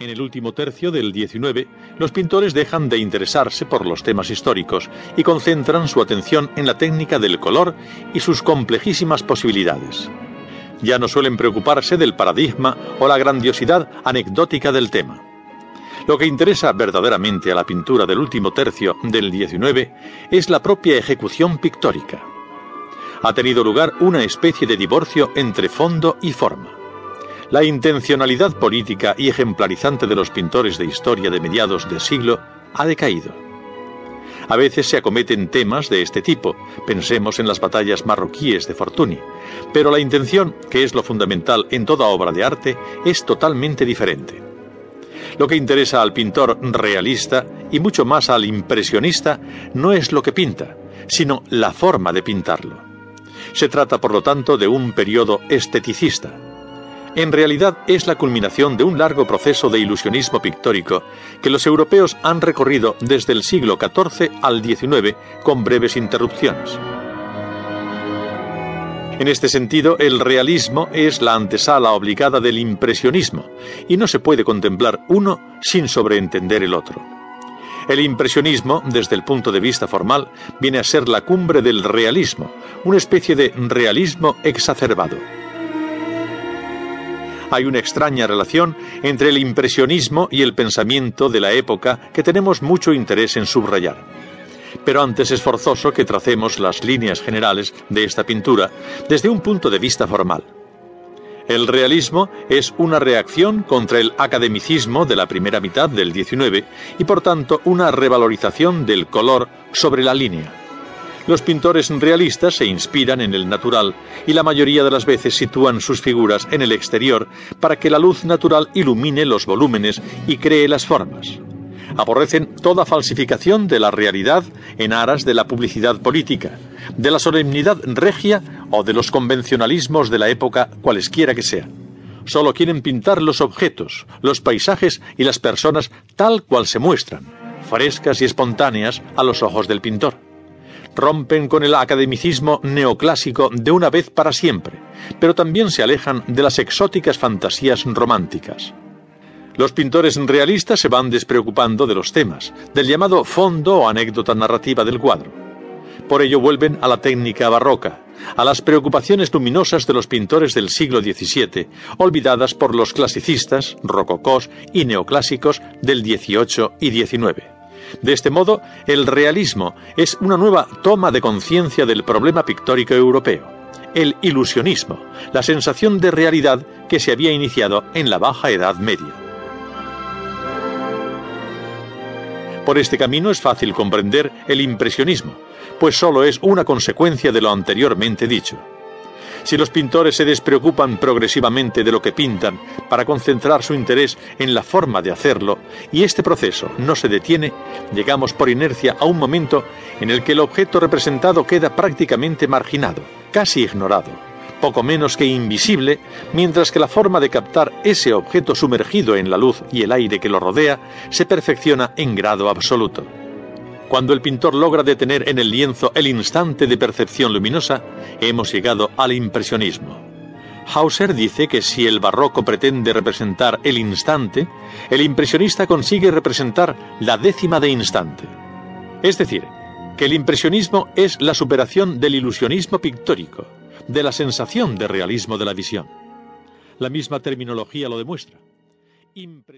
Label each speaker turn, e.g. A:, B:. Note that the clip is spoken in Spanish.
A: En el último tercio del XIX, los pintores dejan de interesarse por los temas históricos y concentran su atención en la técnica del color y sus complejísimas posibilidades. Ya no suelen preocuparse del paradigma o la grandiosidad anecdótica del tema. Lo que interesa verdaderamente a la pintura del último tercio del XIX es la propia ejecución pictórica. Ha tenido lugar una especie de divorcio entre fondo y forma. La intencionalidad política y ejemplarizante de los pintores de historia de mediados de siglo ha decaído. A veces se acometen temas de este tipo, pensemos en las batallas marroquíes de Fortuny, pero la intención, que es lo fundamental en toda obra de arte, es totalmente diferente. Lo que interesa al pintor realista y mucho más al impresionista no es lo que pinta, sino la forma de pintarlo. Se trata, por lo tanto, de un periodo esteticista en realidad es la culminación de un largo proceso de ilusionismo pictórico que los europeos han recorrido desde el siglo XIV al XIX con breves interrupciones. En este sentido, el realismo es la antesala obligada del impresionismo y no se puede contemplar uno sin sobreentender el otro. El impresionismo, desde el punto de vista formal, viene a ser la cumbre del realismo, una especie de realismo exacerbado hay una extraña relación entre el impresionismo y el pensamiento de la época que tenemos mucho interés en subrayar. Pero antes es forzoso que tracemos las líneas generales de esta pintura desde un punto de vista formal. El realismo es una reacción contra el academicismo de la primera mitad del XIX y por tanto una revalorización del color sobre la línea. Los pintores realistas se inspiran en el natural y la mayoría de las veces sitúan sus figuras en el exterior para que la luz natural ilumine los volúmenes y cree las formas. Aborrecen toda falsificación de la realidad en aras de la publicidad política, de la solemnidad regia o de los convencionalismos de la época cualesquiera que sean. Solo quieren pintar los objetos, los paisajes y las personas tal cual se muestran, frescas y espontáneas a los ojos del pintor rompen con el academicismo neoclásico de una vez para siempre, pero también se alejan de las exóticas fantasías románticas. Los pintores realistas se van despreocupando de los temas, del llamado fondo o anécdota narrativa del cuadro. Por ello vuelven a la técnica barroca, a las preocupaciones luminosas de los pintores del siglo XVII, olvidadas por los clasicistas, rococós y neoclásicos del XVIII y XIX. De este modo, el realismo es una nueva toma de conciencia del problema pictórico europeo, el ilusionismo, la sensación de realidad que se había iniciado en la Baja Edad Media. Por este camino es fácil comprender el impresionismo, pues solo es una consecuencia de lo anteriormente dicho. Si los pintores se despreocupan progresivamente de lo que pintan para concentrar su interés en la forma de hacerlo, y este proceso no se detiene, llegamos por inercia a un momento en el que el objeto representado queda prácticamente marginado, casi ignorado, poco menos que invisible, mientras que la forma de captar ese objeto sumergido en la luz y el aire que lo rodea se perfecciona en grado absoluto. Cuando el pintor logra detener en el lienzo el instante de percepción luminosa, hemos llegado al impresionismo. Hauser dice que si el barroco pretende representar el instante, el impresionista consigue representar la décima de instante. Es decir, que el impresionismo es la superación del ilusionismo pictórico, de la sensación de realismo de la visión. La misma terminología lo demuestra.